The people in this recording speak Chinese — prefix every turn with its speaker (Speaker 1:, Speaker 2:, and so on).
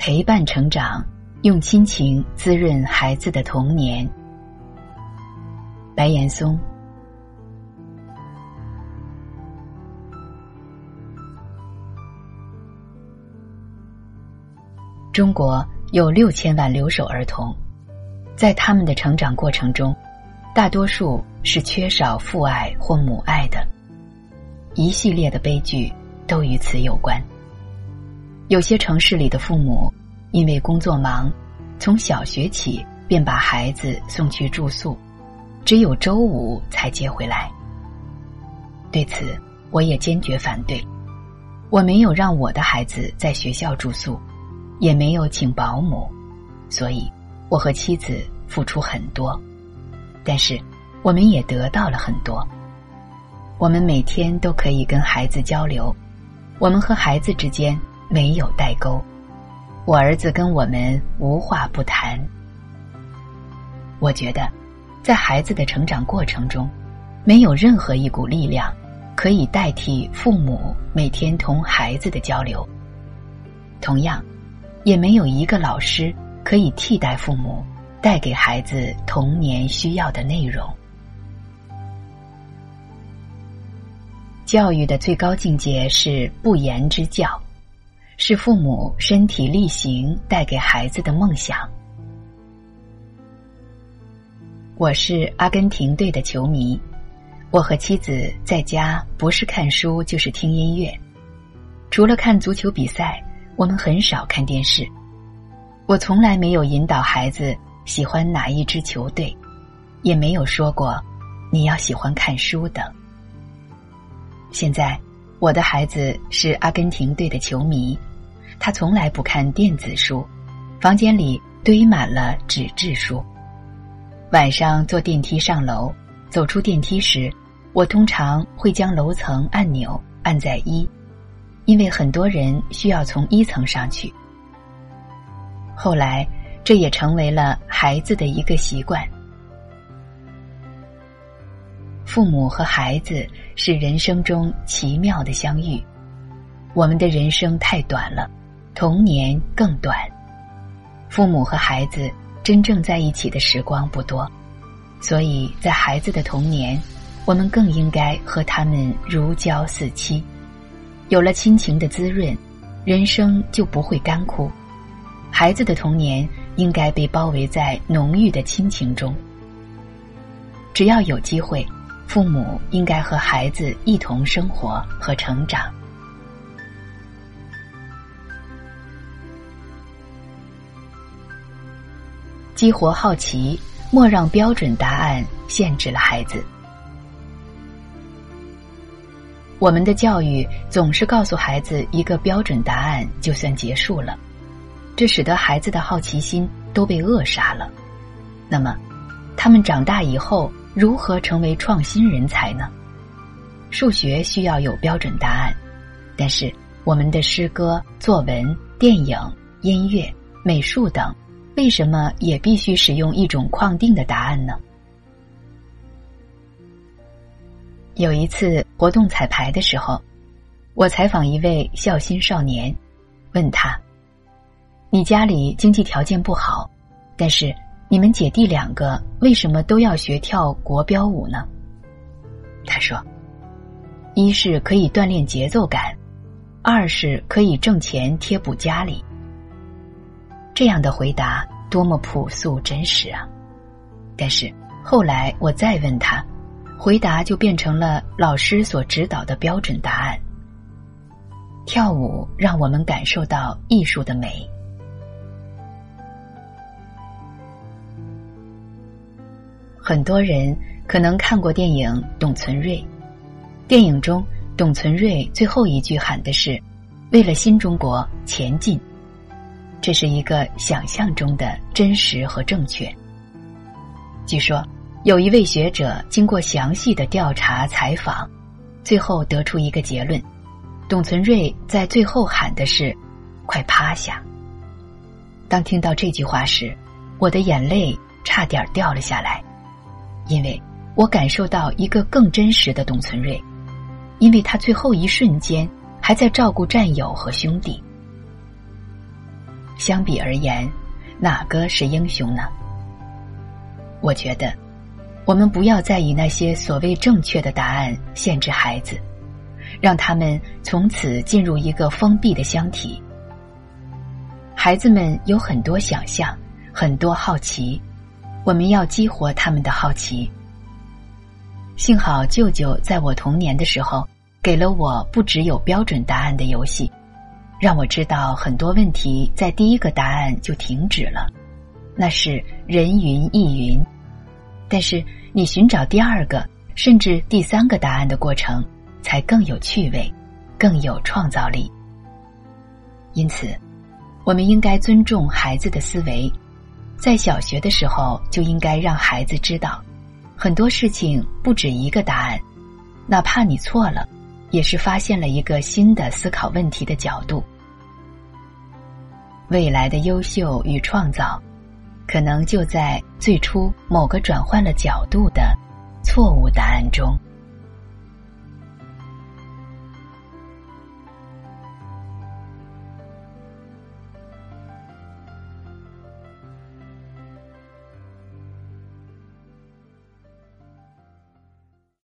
Speaker 1: 陪伴成长，用亲情滋润孩子的童年。白岩松。中国有六千万留守儿童，在他们的成长过程中，大多数是缺少父爱或母爱的，一系列的悲剧都与此有关。有些城市里的父母因为工作忙，从小学起便把孩子送去住宿，只有周五才接回来。对此，我也坚决反对。我没有让我的孩子在学校住宿，也没有请保姆，所以我和妻子付出很多，但是我们也得到了很多。我们每天都可以跟孩子交流，我们和孩子之间。没有代沟，我儿子跟我们无话不谈。我觉得，在孩子的成长过程中，没有任何一股力量可以代替父母每天同孩子的交流。同样，也没有一个老师可以替代父母带给孩子童年需要的内容。教育的最高境界是不言之教。是父母身体力行带给孩子的梦想。我是阿根廷队的球迷，我和妻子在家不是看书就是听音乐，除了看足球比赛，我们很少看电视。我从来没有引导孩子喜欢哪一支球队，也没有说过你要喜欢看书等。现在，我的孩子是阿根廷队的球迷。他从来不看电子书，房间里堆满了纸质书。晚上坐电梯上楼，走出电梯时，我通常会将楼层按钮按在一，因为很多人需要从一层上去。后来，这也成为了孩子的一个习惯。父母和孩子是人生中奇妙的相遇，我们的人生太短了。童年更短，父母和孩子真正在一起的时光不多，所以在孩子的童年，我们更应该和他们如胶似漆。有了亲情的滋润，人生就不会干枯。孩子的童年应该被包围在浓郁的亲情中。只要有机会，父母应该和孩子一同生活和成长。激活好奇，莫让标准答案限制了孩子。我们的教育总是告诉孩子一个标准答案就算结束了，这使得孩子的好奇心都被扼杀了。那么，他们长大以后如何成为创新人才呢？数学需要有标准答案，但是我们的诗歌、作文、电影、音乐、美术等。为什么也必须使用一种框定的答案呢？有一次活动彩排的时候，我采访一位孝心少年，问他：“你家里经济条件不好，但是你们姐弟两个为什么都要学跳国标舞呢？”他说：“一是可以锻炼节奏感，二是可以挣钱贴补家里。”这样的回答多么朴素真实啊！但是后来我再问他，回答就变成了老师所指导的标准答案。跳舞让我们感受到艺术的美。很多人可能看过电影《董存瑞》，电影中董存瑞最后一句喊的是：“为了新中国前进。”这是一个想象中的真实和正确。据说，有一位学者经过详细的调查采访，最后得出一个结论：董存瑞在最后喊的是“快趴下”。当听到这句话时，我的眼泪差点掉了下来，因为我感受到一个更真实的董存瑞，因为他最后一瞬间还在照顾战友和兄弟。相比而言，哪个是英雄呢？我觉得，我们不要再以那些所谓正确的答案限制孩子，让他们从此进入一个封闭的箱体。孩子们有很多想象，很多好奇，我们要激活他们的好奇。幸好舅舅在我童年的时候，给了我不只有标准答案的游戏，让我知道很多问题在第一个答案就停止了，那是人云亦云。但是你寻找第二个甚至第三个答案的过程，才更有趣味，更有创造力。因此。我们应该尊重孩子的思维，在小学的时候就应该让孩子知道，很多事情不止一个答案，哪怕你错了，也是发现了一个新的思考问题的角度。未来的优秀与创造，可能就在最初某个转换了角度的错误答案中。